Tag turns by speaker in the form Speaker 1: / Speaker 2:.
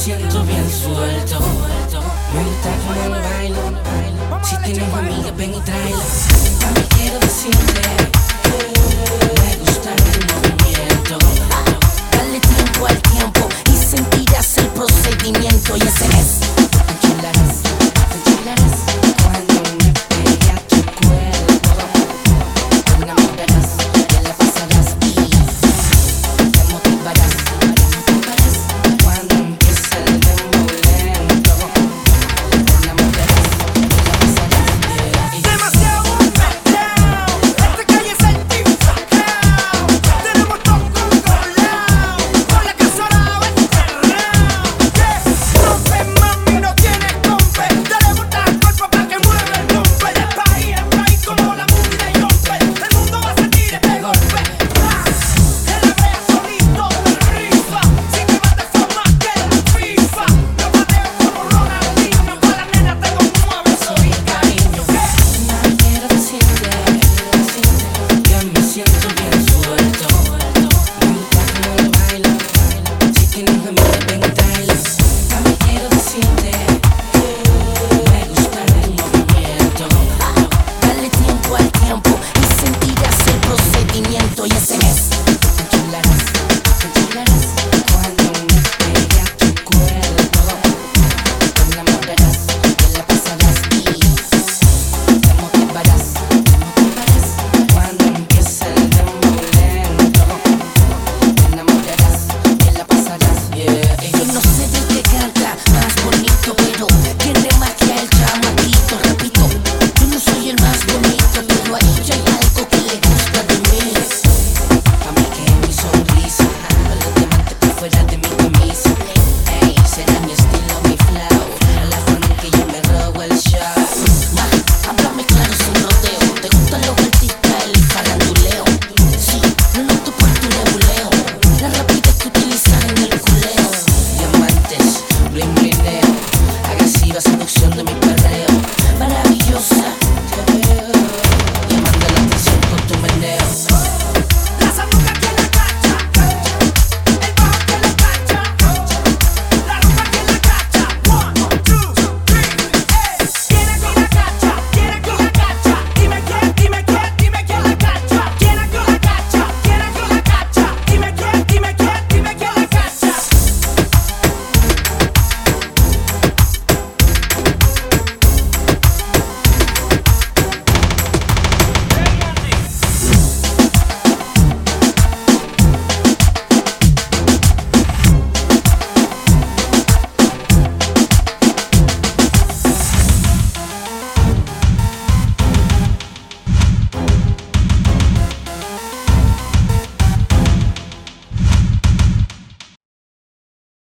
Speaker 1: siento bien suelto.